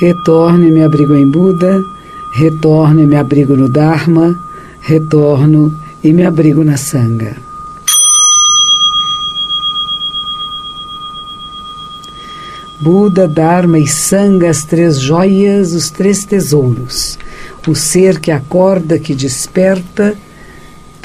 Retorno e me abrigo em Buda, retorno e me abrigo no Dharma, retorno e me abrigo na Sangha. Buda, Dharma e Sangha, as três joias, os três tesouros. O ser que acorda, que desperta,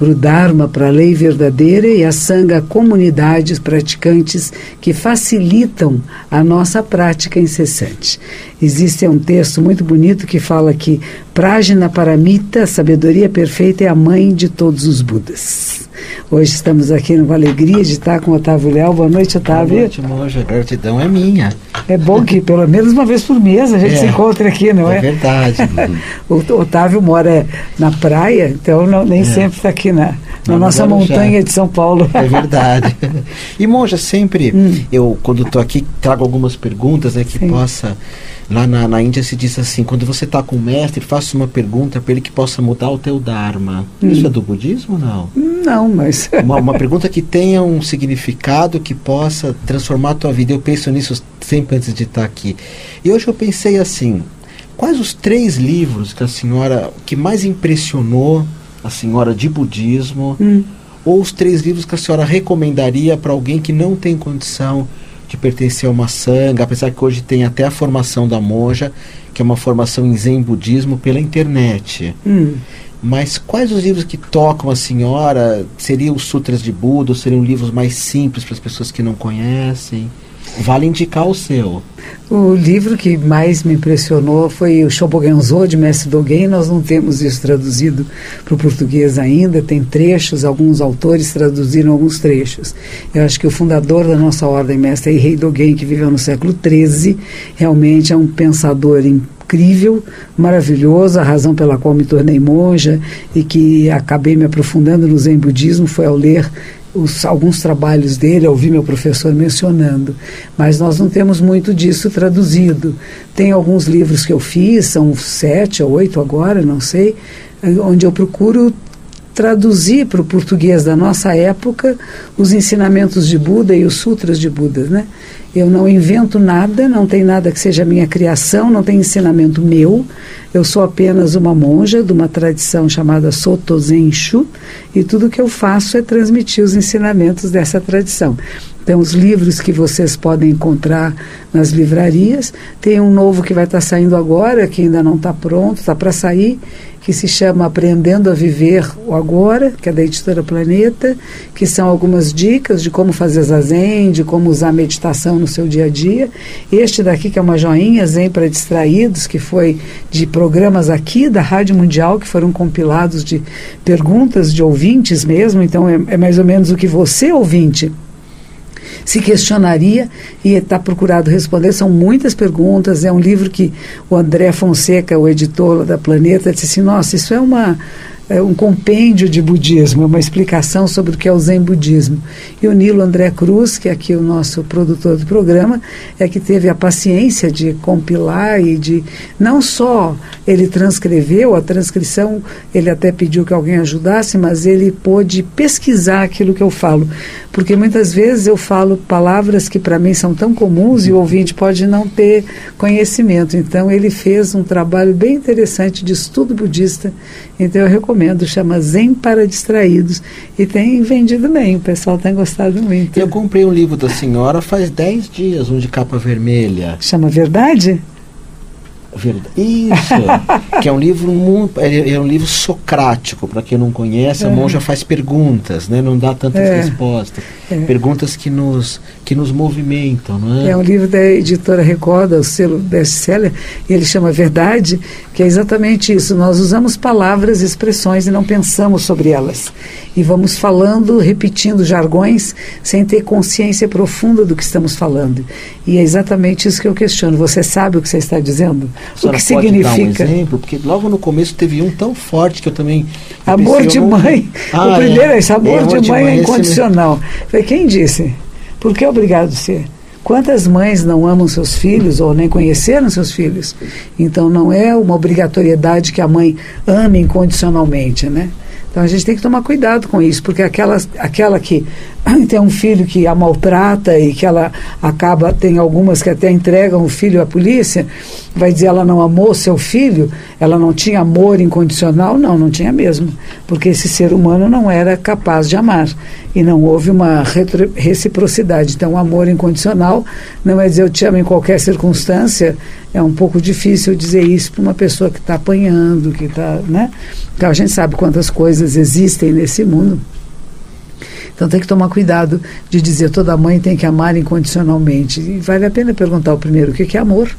para o Dharma, para a lei verdadeira, e a Sangha, comunidades praticantes que facilitam a nossa prática incessante. Existe um texto muito bonito que fala que Prajna Paramita, sabedoria perfeita, é a mãe de todos os Budas. Hoje estamos aqui com a alegria de estar com o Otávio Léo. Boa noite, Otávio. Boa noite, Monja. A gratidão é minha. É bom que pelo menos uma vez por mês a gente é, se encontre aqui, não é? É verdade. o Otávio mora na praia, então não, nem é. sempre está aqui na, na nossa montanha de São Paulo. É verdade. E, Monja, sempre hum. eu, quando estou aqui, trago algumas perguntas né, que Sim. possa Lá na, na Índia se diz assim: quando você está com o mestre, faça uma pergunta para ele que possa mudar o teu Dharma. Hum. Isso é do budismo ou não? Não, mas. uma, uma pergunta que tenha um significado que possa transformar a tua vida. Eu penso nisso sempre antes de estar aqui. E hoje eu pensei assim: quais os três livros que a senhora que mais impressionou a senhora de budismo? Hum. Ou os três livros que a senhora recomendaria para alguém que não tem condição de pertencer a uma sanga, apesar que hoje tem até a formação da monja, que é uma formação em Zen Budismo pela internet. Hum. Mas quais os livros que tocam a senhora? Seriam os Sutras de Buda? Ou seriam livros mais simples para as pessoas que não conhecem? Vale indicar o seu. O livro que mais me impressionou foi o Shobogenzo, de Mestre Dogen. Nós não temos isso traduzido para o português ainda, tem trechos, alguns autores traduziram alguns trechos. Eu acho que o fundador da nossa ordem, Mestre Rei Dogen, que viveu no século XIII, realmente é um pensador incrível, maravilhoso, a razão pela qual me tornei monja e que acabei me aprofundando no Zen Budismo foi ao ler os, alguns trabalhos dele, ouvi meu professor mencionando, mas nós não temos muito disso traduzido. Tem alguns livros que eu fiz, são sete ou oito agora, não sei, onde eu procuro traduzir para o português da nossa época os ensinamentos de Buda e os sutras de Buda, né? Eu não invento nada, não tem nada que seja minha criação, não tem ensinamento meu. Eu sou apenas uma monja de uma tradição chamada Soto Zenshu e tudo que eu faço é transmitir os ensinamentos dessa tradição. Então, os livros que vocês podem encontrar nas livrarias. Tem um novo que vai estar saindo agora, que ainda não está pronto, está para sair, que se chama Aprendendo a Viver o Agora, que é da editora Planeta, que são algumas dicas de como fazer zazen, de como usar meditação no seu dia a dia. Este daqui, que é uma joinha, Zen para Distraídos, que foi de programas aqui da Rádio Mundial, que foram compilados de perguntas de ouvintes mesmo, então é, é mais ou menos o que você, ouvinte, se questionaria e está procurado responder. São muitas perguntas. É um livro que o André Fonseca, o editor da Planeta, disse assim: nossa, isso é uma é um compêndio de budismo, é uma explicação sobre o que é o Zen budismo. E o Nilo André Cruz, que é aqui o nosso produtor do programa, é que teve a paciência de compilar e de não só ele transcreveu a transcrição, ele até pediu que alguém ajudasse, mas ele pôde pesquisar aquilo que eu falo, porque muitas vezes eu falo palavras que para mim são tão comuns e o ouvinte pode não ter conhecimento. Então ele fez um trabalho bem interessante de estudo budista. Então eu recomendo recomendo, chama Zen para Distraídos. E tem vendido bem, o pessoal tem gostado muito. Eu comprei um livro da senhora faz 10 dias, um de capa vermelha. Chama Verdade? Verdade. Isso, que é um livro muito, é, é um livro socrático, para quem não conhece, é. a monja faz perguntas, né? Não dá tantas é. respostas. É. Perguntas que nos que nos movimentam, não é? É um livro da editora Record, o selo best-seller, e ele chama Verdade, que é exatamente isso. Nós usamos palavras, expressões e não pensamos sobre elas. E vamos falando, repetindo jargões, sem ter consciência profunda do que estamos falando. E é exatamente isso que eu questiono. Você sabe o que você está dizendo? O que significa? Dar um exemplo, porque logo no começo teve um tão forte que eu também. Amor pensei, de mãe. Ah, o primeiro é, esse amor, é, amor de, mãe, é incondicional. Foi quem disse? Por que obrigado a ser? Quantas mães não amam seus filhos ou nem conheceram seus filhos? Então não é uma obrigatoriedade que a mãe ame incondicionalmente, né? Então a gente tem que tomar cuidado com isso, porque aquela, aquela que tem um filho que a maltrata e que ela acaba, tem algumas que até entregam o filho à polícia, vai dizer ela não amou seu filho, ela não tinha amor incondicional? Não, não tinha mesmo, porque esse ser humano não era capaz de amar e não houve uma reciprocidade. Então, amor incondicional não é dizer eu te amo em qualquer circunstância, é um pouco difícil dizer isso para uma pessoa que está apanhando, que está, né? Então a gente sabe quantas coisas existem nesse mundo. Então tem que tomar cuidado de dizer toda mãe tem que amar incondicionalmente. E vale a pena perguntar o primeiro o que é amor,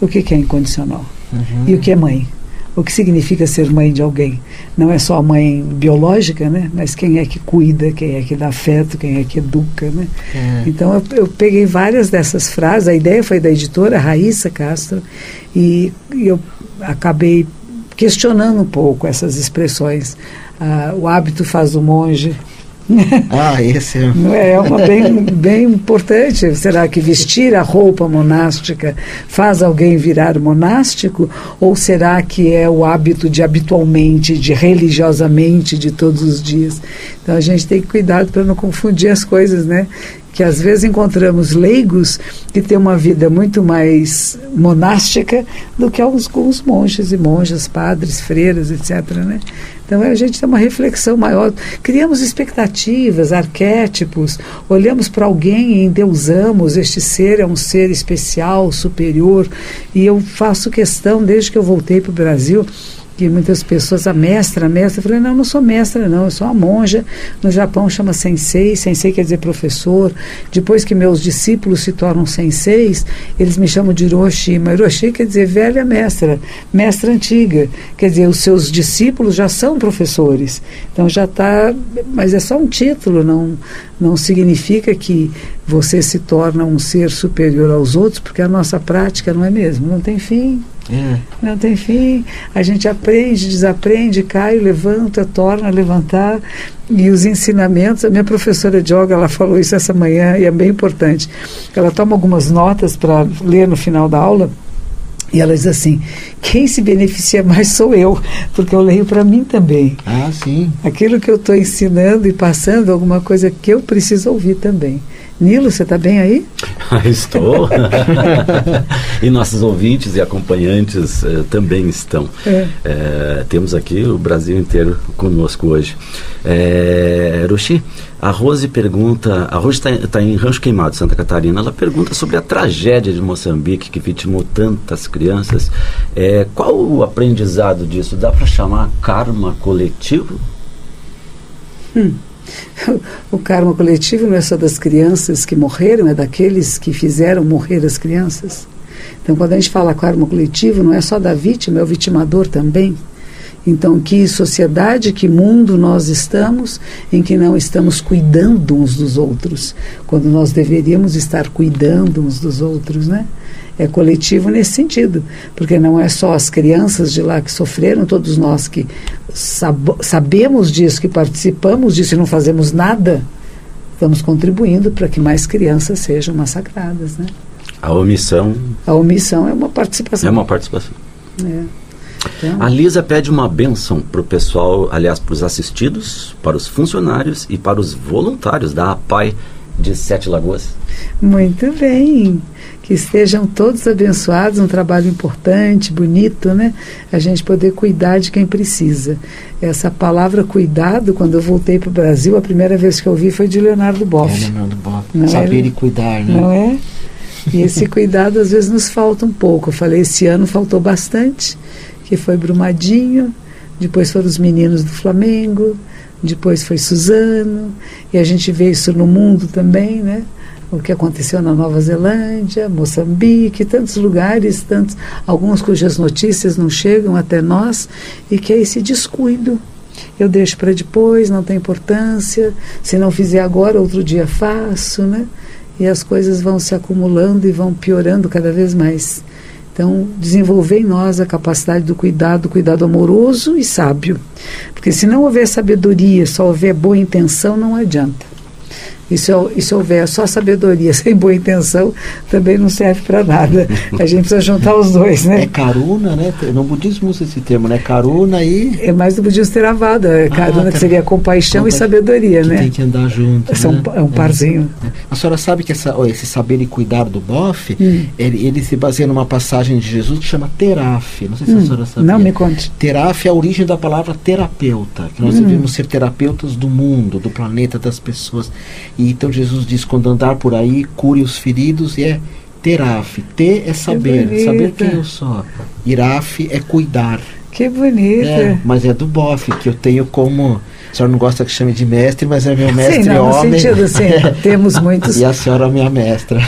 o que é incondicional uhum. e o que é mãe. O que significa ser mãe de alguém? Não é só a mãe biológica, né? Mas quem é que cuida, quem é que dá afeto, quem é que educa, né? É. Então eu, eu, peguei várias dessas frases. A ideia foi da editora Raíssa Castro e, e eu acabei questionando um pouco essas expressões. Ah, o hábito faz o monge, ah, esse é. É uma bem, bem importante. Será que vestir a roupa monástica faz alguém virar monástico? Ou será que é o hábito de habitualmente, de religiosamente, de todos os dias? Então a gente tem que cuidar para não confundir as coisas, né? Que às vezes encontramos leigos que têm uma vida muito mais monástica do que alguns monges e monjas, padres, freiras, etc. Né? Então a gente tem uma reflexão maior, criamos expectativas, arquétipos, olhamos para alguém e endeusamos, este ser é um ser especial, superior, e eu faço questão, desde que eu voltei para o Brasil, que muitas pessoas, a mestra, a mestra, eu falei, não, eu não sou mestra, não, eu sou uma monja. No Japão chama sensei, sensei quer dizer professor. Depois que meus discípulos se tornam senseis, eles me chamam de Hiroshi, mas Hiroshi quer dizer velha mestra, mestra antiga. Quer dizer, os seus discípulos já são professores. Então já está, mas é só um título, não, não significa que você se torna um ser superior aos outros, porque a nossa prática não é mesmo, não tem fim. É. Não tem fim. A gente aprende, desaprende, cai, levanta, torna a levantar. E os ensinamentos, a minha professora de yoga, ela falou isso essa manhã e é bem importante. Ela toma algumas notas para ler no final da aula. E ela diz assim: quem se beneficia mais sou eu, porque eu leio para mim também. Ah, sim. Aquilo que eu estou ensinando e passando, alguma coisa que eu preciso ouvir também. Nilo, você está bem aí? Estou. e nossos ouvintes e acompanhantes eh, também estão. É. É, temos aqui o Brasil inteiro conosco hoje. É, Rushi, a Rose pergunta, a Rose está tá em Rancho Queimado, Santa Catarina, ela pergunta sobre a tragédia de Moçambique que vitimou tantas crianças. É, qual o aprendizado disso? Dá para chamar karma coletivo? Hum. o karma coletivo não é só das crianças que morreram, é daqueles que fizeram morrer as crianças. Então, quando a gente fala karma coletivo, não é só da vítima, é o vitimador também. Então, que sociedade, que mundo nós estamos em que não estamos cuidando uns dos outros, quando nós deveríamos estar cuidando uns dos outros, né? é coletivo nesse sentido, porque não é só as crianças de lá que sofreram, todos nós que sab sabemos disso, que participamos disso e não fazemos nada, estamos contribuindo para que mais crianças sejam massacradas, né? A omissão. A omissão é uma participação. É uma participação. É. Então, a Lisa pede uma benção para o pessoal, aliás, para os assistidos, para os funcionários e para os voluntários da APAI de Sete Lagoas. Muito bem que estejam todos abençoados, um trabalho importante, bonito, né? A gente poder cuidar de quem precisa. Essa palavra cuidado, quando eu voltei para o Brasil, a primeira vez que eu vi foi de Leonardo Boff. É, Leonardo Boff. Não Saber é? e cuidar, né? Não é? E esse cuidado às vezes nos falta um pouco. Eu falei, esse ano faltou bastante, que foi Brumadinho, depois foram os meninos do Flamengo, depois foi Suzano, e a gente vê isso no mundo também, né? o que aconteceu na Nova Zelândia, Moçambique, tantos lugares, tantos, alguns cujas notícias não chegam até nós, e que é esse descuido. Eu deixo para depois, não tem importância. Se não fizer agora, outro dia faço, né? E as coisas vão se acumulando e vão piorando cada vez mais. Então, desenvolver em nós a capacidade do cuidado, cuidado amoroso e sábio. Porque se não houver sabedoria, só houver boa intenção, não adianta. E se, e se houver só sabedoria sem boa intenção, também não serve para nada. A gente precisa juntar os dois, né? É karuna, né? No budismo usa esse termo, né? Karuna e... É mais do budismo Theravada. É karuna, ah, que seria compaixão Compa... e sabedoria, que né? tem que andar junto, São, né? É um parzinho. É. A senhora sabe que essa, esse saber e cuidar do bofe, hum. ele, ele, se baseia numa passagem de Jesus que chama teraf. Não sei se hum. a senhora sabe. Não, me conte. Teraf é a origem da palavra terapeuta. Que nós hum. devemos ser terapeutas do mundo, do planeta, das pessoas. E então Jesus diz: quando andar por aí, cure os feridos, e é teraf. T é saber, saber quem eu sou. Iraf é cuidar. Que bonito. É, mas é do bofe, que eu tenho como a senhora não gosta que chame de mestre, mas é meu mestre sim, não, homem. No sentido, sim, temos muitos. E a senhora é minha mestra.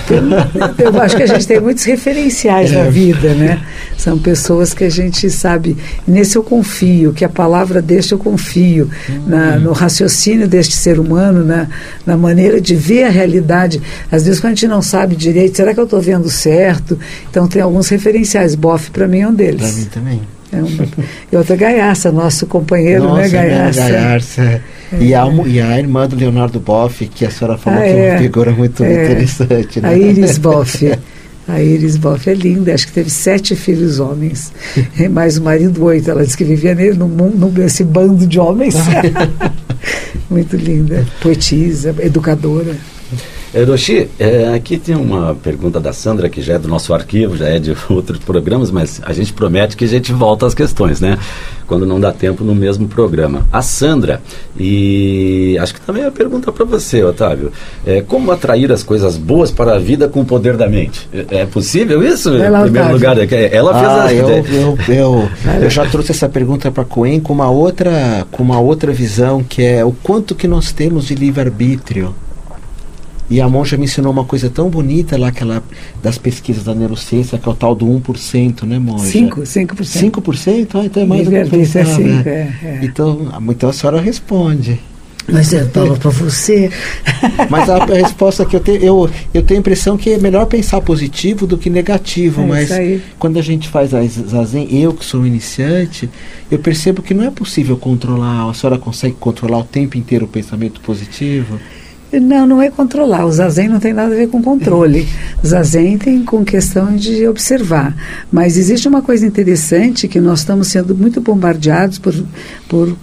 Eu acho que a gente tem muitos referenciais é. na vida, né? São pessoas que a gente sabe. Nesse eu confio, que a palavra deste eu confio, hum. na, no raciocínio deste ser humano, na, na maneira de ver a realidade. Às vezes, quando a gente não sabe direito, será que eu estou vendo certo? Então, tem alguns referenciais. Boff, para mim, é um deles. Para mim também. É uma, e outra Gaiaça, nosso companheiro, Nossa, né, Gaiaça? Gaiaça. É. E, a, e a irmã do Leonardo Boff, que a senhora falou ah, que é uma figura muito é. interessante. Né? A Iris Boff. A Iris Boff é linda, acho que teve sete filhos homens, mais o marido oito. Ela disse que vivia nele, nesse bando de homens. muito linda, poetisa, educadora. Eroshi, é, aqui tem uma pergunta da Sandra, que já é do nosso arquivo, já é de outros programas, mas a gente promete que a gente volta às questões, né? Quando não dá tempo no mesmo programa. A Sandra, e acho que também é a pergunta para você, Otávio, é, como atrair as coisas boas para a vida com o poder da mente? É, é possível isso? em primeiro lugar, é ela fez ah, a eu, eu, eu, eu, já trouxe essa pergunta para Coen com uma outra com uma outra visão, que é o quanto que nós temos de livre-arbítrio. E a monja me ensinou uma coisa tão bonita lá, aquela das pesquisas da neurociência, que é o tal do 1%, né, monja? 5%. 5%? 5%? Ah, então é mais do que eu pensava. É 5, é, é. Então, então a senhora responde. Mas eu falo para você. Mas a, a, resposta que eu tenho, eu, eu tenho a impressão que é melhor pensar positivo do que negativo. É mas quando a gente faz a zazen, eu que sou um iniciante, eu percebo que não é possível controlar. A senhora consegue controlar o tempo inteiro o pensamento positivo? Não, não é controlar. O zazen não tem nada a ver com controle. O zazen tem com questão de observar. Mas existe uma coisa interessante que nós estamos sendo muito bombardeados por, por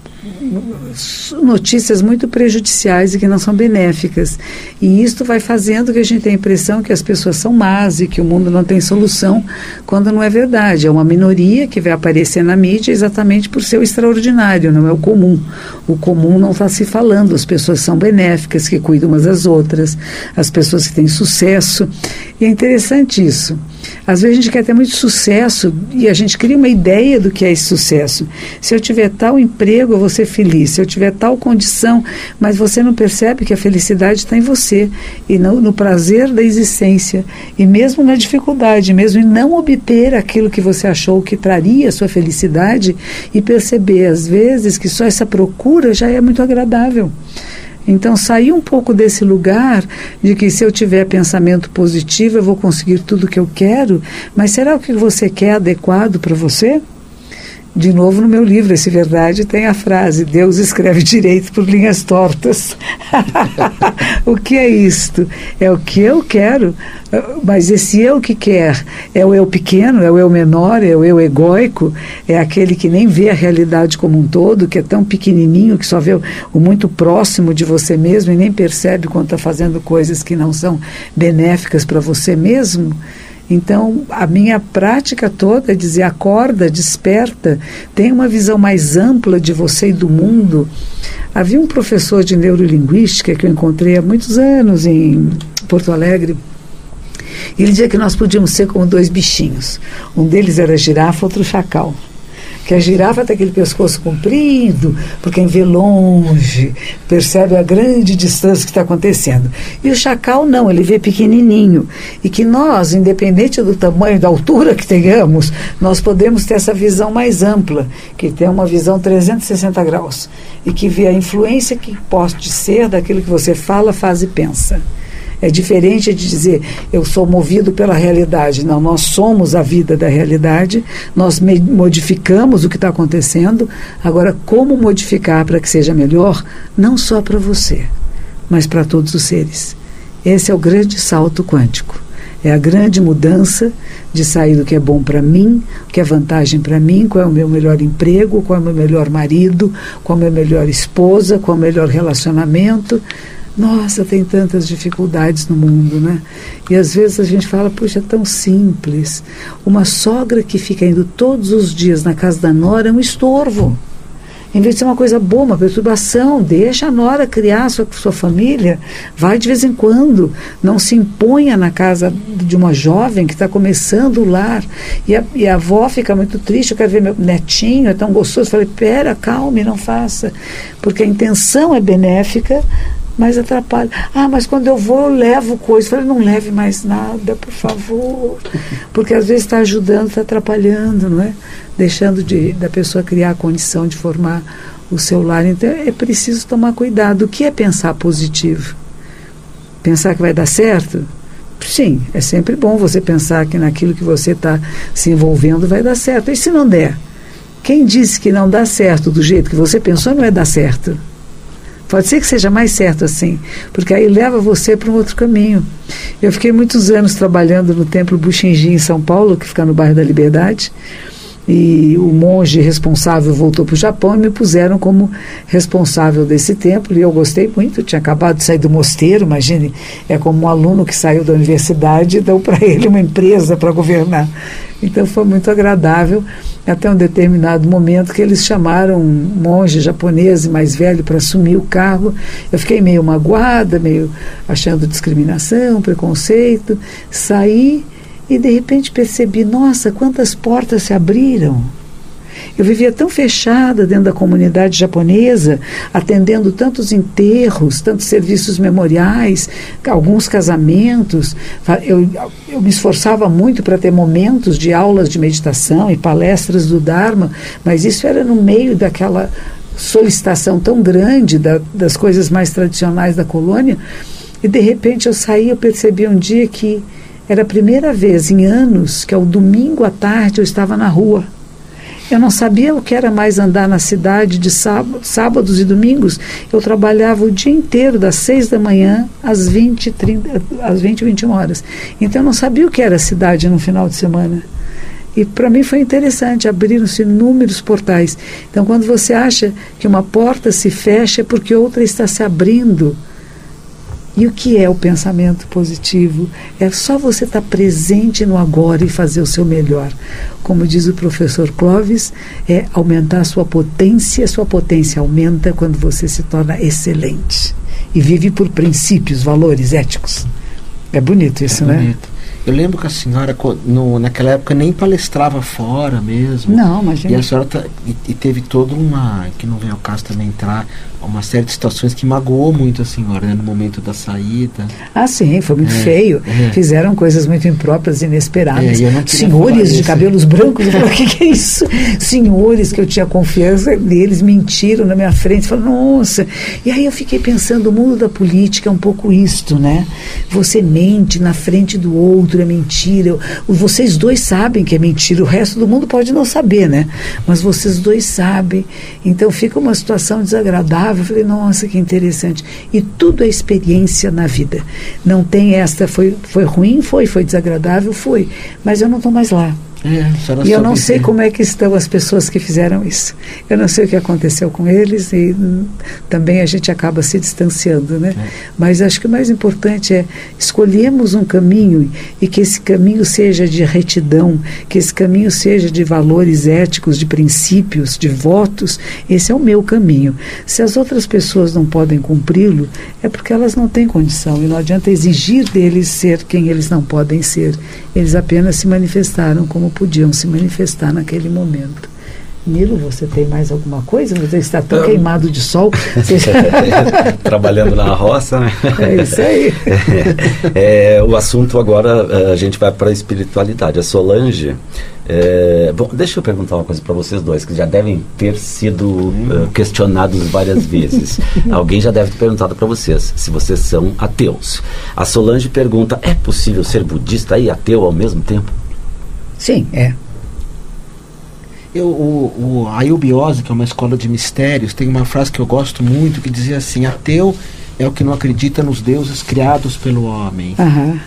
notícias muito prejudiciais e que não são benéficas. E isto vai fazendo que a gente tenha a impressão que as pessoas são más e que o mundo não tem solução, quando não é verdade. É uma minoria que vai aparecer na mídia exatamente por ser o extraordinário, não é o comum. O comum não está se falando, as pessoas são benéficas, que cuidam umas das outras, as pessoas que têm sucesso. E é interessante isso. Às vezes a gente quer ter muito sucesso e a gente cria uma ideia do que é esse sucesso. Se eu tiver tal emprego, eu vou ser feliz. Se eu tiver tal condição, mas você não percebe que a felicidade está em você e no, no prazer da existência e mesmo na dificuldade, mesmo em não obter aquilo que você achou que traria a sua felicidade e perceber às vezes que só essa procura já é muito agradável. Então, sair um pouco desse lugar de que se eu tiver pensamento positivo, eu vou conseguir tudo que eu quero, mas será o que você quer adequado para você? De novo, no meu livro, Esse Verdade, tem a frase: Deus escreve direito por linhas tortas. o que é isto? É o que eu quero, mas esse eu que quer é o eu pequeno, é o eu menor, é o eu egóico, é aquele que nem vê a realidade como um todo, que é tão pequenininho, que só vê o muito próximo de você mesmo e nem percebe quando está fazendo coisas que não são benéficas para você mesmo. Então, a minha prática toda é dizer: acorda, desperta, tenha uma visão mais ampla de você e do mundo. Havia um professor de neurolinguística que eu encontrei há muitos anos em Porto Alegre. Ele dizia que nós podíamos ser como dois bichinhos. Um deles era girafa, outro chacal que a girafa tem aquele pescoço comprido, porque quem vê longe percebe a grande distância que está acontecendo. E o chacal não, ele vê pequenininho. E que nós, independente do tamanho, da altura que tenhamos, nós podemos ter essa visão mais ampla, que tem uma visão 360 graus, e que vê a influência que pode ser daquilo que você fala, faz e pensa. É diferente de dizer eu sou movido pela realidade. Não, nós somos a vida da realidade, nós modificamos o que está acontecendo. Agora, como modificar para que seja melhor, não só para você, mas para todos os seres. Esse é o grande salto quântico. É a grande mudança de sair do que é bom para mim, o que é vantagem para mim, qual é o meu melhor emprego, qual é o meu melhor marido, qual é a minha melhor esposa, qual é o melhor relacionamento. Nossa, tem tantas dificuldades no mundo, né? E às vezes a gente fala, puxa, é tão simples. Uma sogra que fica indo todos os dias na casa da nora é um estorvo. Em vez de ser uma coisa boa, uma perturbação, deixa a nora criar a sua, sua família, vai de vez em quando, não se imponha na casa de uma jovem que está começando o lar. E a, e a avó fica muito triste, eu quero ver meu netinho, é tão gostoso. Eu falei, pera, calme, não faça. Porque a intenção é benéfica, mas atrapalha. Ah, mas quando eu vou, eu levo coisa. Eu falei, não leve mais nada, por favor. Porque às vezes está ajudando, está atrapalhando, não é? Deixando de, da pessoa criar a condição de formar o seu lar. Então é preciso tomar cuidado. O que é pensar positivo? Pensar que vai dar certo? Sim, é sempre bom você pensar que naquilo que você está se envolvendo vai dar certo. E se não der? Quem disse que não dá certo do jeito que você pensou, não vai dar certo. Pode ser que seja mais certo assim, porque aí leva você para um outro caminho. Eu fiquei muitos anos trabalhando no Templo Buxingi em São Paulo, que fica no bairro da Liberdade, e o monge responsável voltou para o Japão e me puseram como responsável desse templo e eu gostei muito, tinha acabado de sair do mosteiro, imagine, é como um aluno que saiu da universidade e deu para ele uma empresa para governar. Então foi muito agradável até um determinado momento que eles chamaram um monge japonês mais velho para assumir o cargo. Eu fiquei meio magoada, meio achando discriminação, preconceito. Saí e de repente percebi: nossa, quantas portas se abriram. Eu vivia tão fechada dentro da comunidade japonesa, atendendo tantos enterros, tantos serviços memoriais, alguns casamentos. Eu, eu me esforçava muito para ter momentos de aulas de meditação e palestras do Dharma, mas isso era no meio daquela solicitação tão grande da, das coisas mais tradicionais da colônia. E de repente eu saí, eu percebi um dia que era a primeira vez em anos que ao domingo à tarde eu estava na rua eu não sabia o que era mais andar na cidade de sábado, sábados e domingos. Eu trabalhava o dia inteiro, das seis da manhã às 20, 30, às 20 21 horas. Então eu não sabia o que era cidade no final de semana. E para mim foi interessante, abriram-se inúmeros portais. Então, quando você acha que uma porta se fecha, é porque outra está se abrindo. E o que é o pensamento positivo? É só você estar tá presente no agora e fazer o seu melhor. Como diz o professor Clóvis, é aumentar a sua potência. A sua potência aumenta quando você se torna excelente e vive por princípios, valores éticos. É bonito isso, é né? Bonito. Eu lembro que a senhora, no, naquela época, nem palestrava fora mesmo. Não, imagina. E a senhora tá, e, e, teve toda uma. que não vem ao caso também entrar, uma série de situações que magoou muito a senhora, né, no momento da saída. Ah, sim, foi muito é, feio. É. Fizeram coisas muito impróprias, inesperadas. É, Senhores de cabelos brancos, eu falei, o que, que, é isso? Senhores que eu tinha confiança neles mentiram na minha frente. Falei, nossa. E aí eu fiquei pensando, o mundo da política é um pouco isto, né? Você mente na frente do outro, é mentira. Vocês dois sabem que é mentira, o resto do mundo pode não saber, né? Mas vocês dois sabem. Então fica uma situação desagradável eu falei, nossa, que interessante. E tudo é experiência na vida. Não tem esta, foi, foi ruim, foi, foi desagradável, foi. Mas eu não estou mais lá. É, e eu não sei como é que estão as pessoas que fizeram isso. Eu não sei o que aconteceu com eles e hum, também a gente acaba se distanciando, né? É. Mas acho que o mais importante é escolhemos um caminho e que esse caminho seja de retidão, que esse caminho seja de valores éticos, de princípios, de votos. Esse é o meu caminho. Se as outras pessoas não podem cumpri-lo, é porque elas não têm condição e não adianta exigir deles ser quem eles não podem ser. Eles apenas se manifestaram como podiam se manifestar naquele momento. Nilo, você tem mais alguma coisa? Você está tão um, queimado de sol. Trabalhando na roça, né? É isso aí. É, o assunto agora, eh, a gente vai para a espiritualidade. A Solange. É, bom, deixa eu perguntar uma coisa para vocês dois, que já devem ter sido uh, questionados várias vezes. Alguém já deve ter perguntado para vocês se vocês são ateus. A Solange pergunta: é possível ser budista e ateu ao mesmo tempo? Sim, é. Eu, o, o, a Eubiose, que é uma escola de mistérios, tem uma frase que eu gosto muito que dizia assim: ateu é o que não acredita nos deuses criados pelo homem. Aham.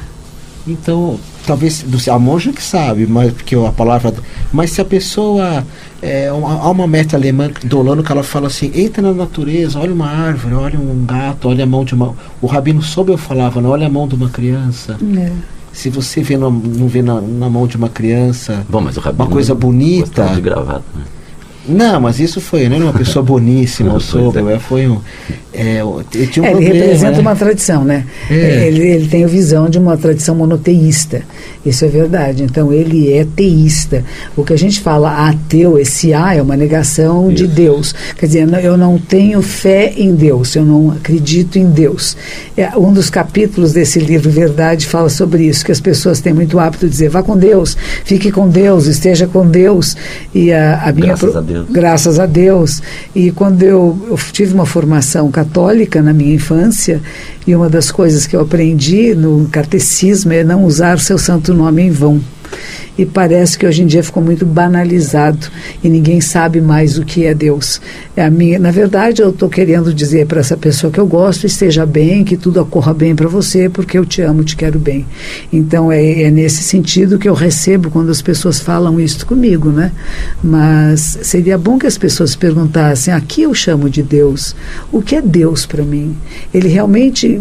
Então, talvez a monja que sabe, mas porque a palavra. Mas se a pessoa. É, uma, há uma meta alemã do Olano que ela fala assim: entra na natureza, olha uma árvore, olha um gato, olha a mão de uma. O rabino soube eu falava, não olha a mão de uma criança. É. Se você vê não vê na, na mão de uma criança Bom, mas o rabino uma coisa bonita. de gravata. Né? Não, mas isso foi, né? Uma pessoa boníssima, o sogro. é. é, Foi um. É, ele um É, ele problema, representa né? uma tradição, né? É. Ele, ele tem a visão de uma tradição monoteísta. Isso é verdade. Então, ele é teísta. O que a gente fala ateu, esse A é uma negação de Isso. Deus. Quer dizer, eu não tenho fé em Deus, eu não acredito em Deus. É, um dos capítulos desse livro, Verdade, fala sobre isso, que as pessoas têm muito hábito de dizer, vá com Deus, fique com Deus, esteja com Deus. E a, a minha Graças pro- a Deus. Graças a Deus. E quando eu, eu tive uma formação católica na minha infância, e uma das coisas que eu aprendi no catecismo é não usar seu santo nome em vão. E parece que hoje em dia ficou muito banalizado e ninguém sabe mais o que é Deus. É a minha, na verdade, eu estou querendo dizer para essa pessoa que eu gosto, esteja bem, que tudo ocorra bem para você, porque eu te amo, te quero bem. Então é, é nesse sentido que eu recebo quando as pessoas falam isso comigo, né? Mas seria bom que as pessoas perguntassem: aqui eu chamo de Deus. O que é Deus para mim? Ele realmente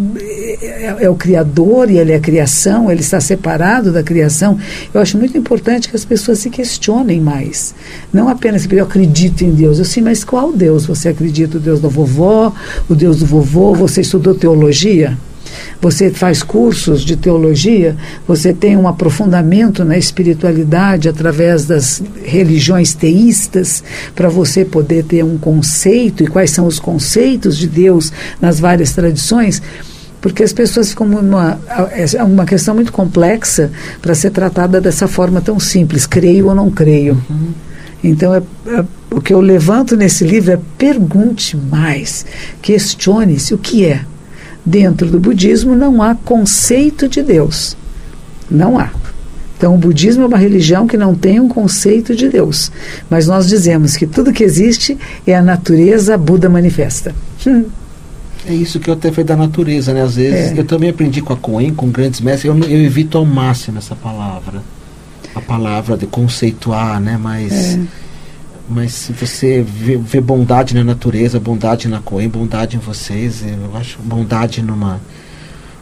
é, é o Criador e ele é a criação, ele está separado da criação. Eu acho muito importante que as pessoas se questionem mais. Não apenas eu acredito em Deus, eu sim, mas qual Deus você acredita? O Deus da vovó, o Deus do vovô? Você estudou teologia? Você faz cursos de teologia, você tem um aprofundamento na espiritualidade através das religiões teístas, para você poder ter um conceito e quais são os conceitos de Deus nas várias tradições. Porque as pessoas ficam numa. É uma questão muito complexa para ser tratada dessa forma tão simples: creio ou não creio. Então, é, é, o que eu levanto nesse livro é pergunte mais, questione-se o que é. Dentro do budismo não há conceito de Deus. Não há. Então, o budismo é uma religião que não tem um conceito de Deus. Mas nós dizemos que tudo que existe é a natureza Buda manifesta. Hum. É isso que eu até falei da natureza, né? Às vezes, É. eu também aprendi com a Coen, com grandes mestres, eu, eu evito ao máximo essa palavra. A palavra de conceituar, né? Mas, É. mas se você vê, vê bondade na natureza, bondade na Coen, bondade em vocês, eu acho bondade numa.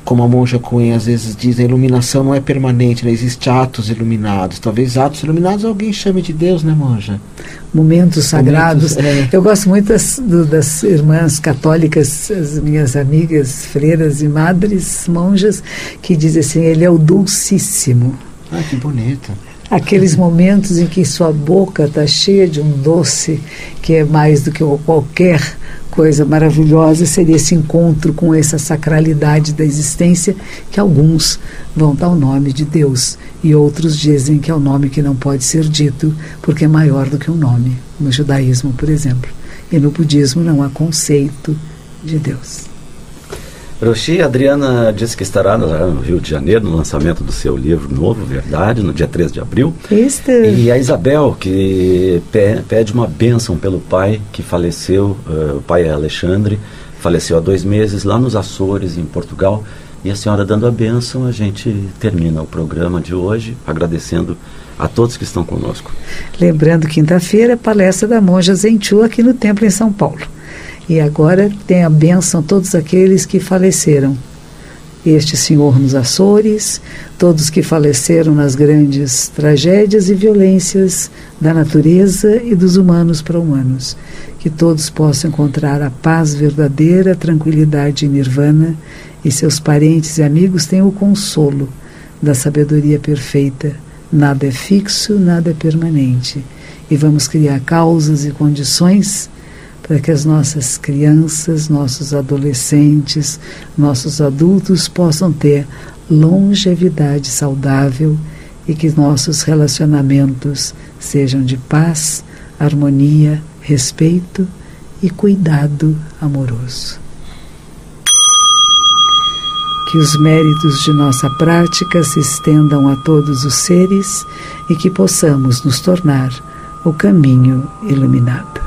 Como a monja Coen às vezes diz, a iluminação não é permanente, né? Existem atos iluminados. Talvez atos iluminados alguém chame de Deus, né, monja? Momentos sagrados. Momentos, é. Eu gosto muito das, do- das irmãs católicas, as minhas amigas, freiras e madres, monjas, que dizem assim: Ele é o dulcíssimo. Ah, que bonito. Aqueles momentos em que sua boca está cheia de um doce que é mais do que qualquer coisa maravilhosa, seria esse encontro com essa sacralidade da existência que alguns vão dar o nome de Deus e outros dizem que é o nome que não pode ser dito porque é maior do que um nome, no judaísmo, por exemplo. E no budismo não há conceito de Deus. Roshi, a Adriana disse que estará lá no Rio de Janeiro no lançamento do seu livro novo, Verdade, no dia 13 de abril. E a Isabel, que pe- pede uma bênção pelo pai que faleceu, eh, o pai é Alexandre, faleceu há dois meses lá nos Açores, em Portugal. E a senhora dando a bênção, a gente termina o programa de hoje, agradecendo a todos que estão conosco. Lembrando, quinta-feira, palestra da monja Zenchu aqui no templo em São Paulo. E agora tem a bênção todos aqueles que faleceram. Este senhor nos Açores, todos que faleceram nas grandes tragédias e violências da natureza e dos humanos para humanos. Que todos possam encontrar a paz verdadeira, a tranquilidade nirvana, e seus parentes e amigos tenham o consolo da sabedoria perfeita. Nada é fixo, nada é permanente. E vamos criar causas e condições para que as nossas crianças, nossos adolescentes, nossos adultos possam ter longevidade saudável e que nossos relacionamentos sejam de paz, harmonia, respeito e cuidado amoroso. Que os méritos de nossa prática se estendam a todos os seres e que possamos nos tornar o caminho iluminado.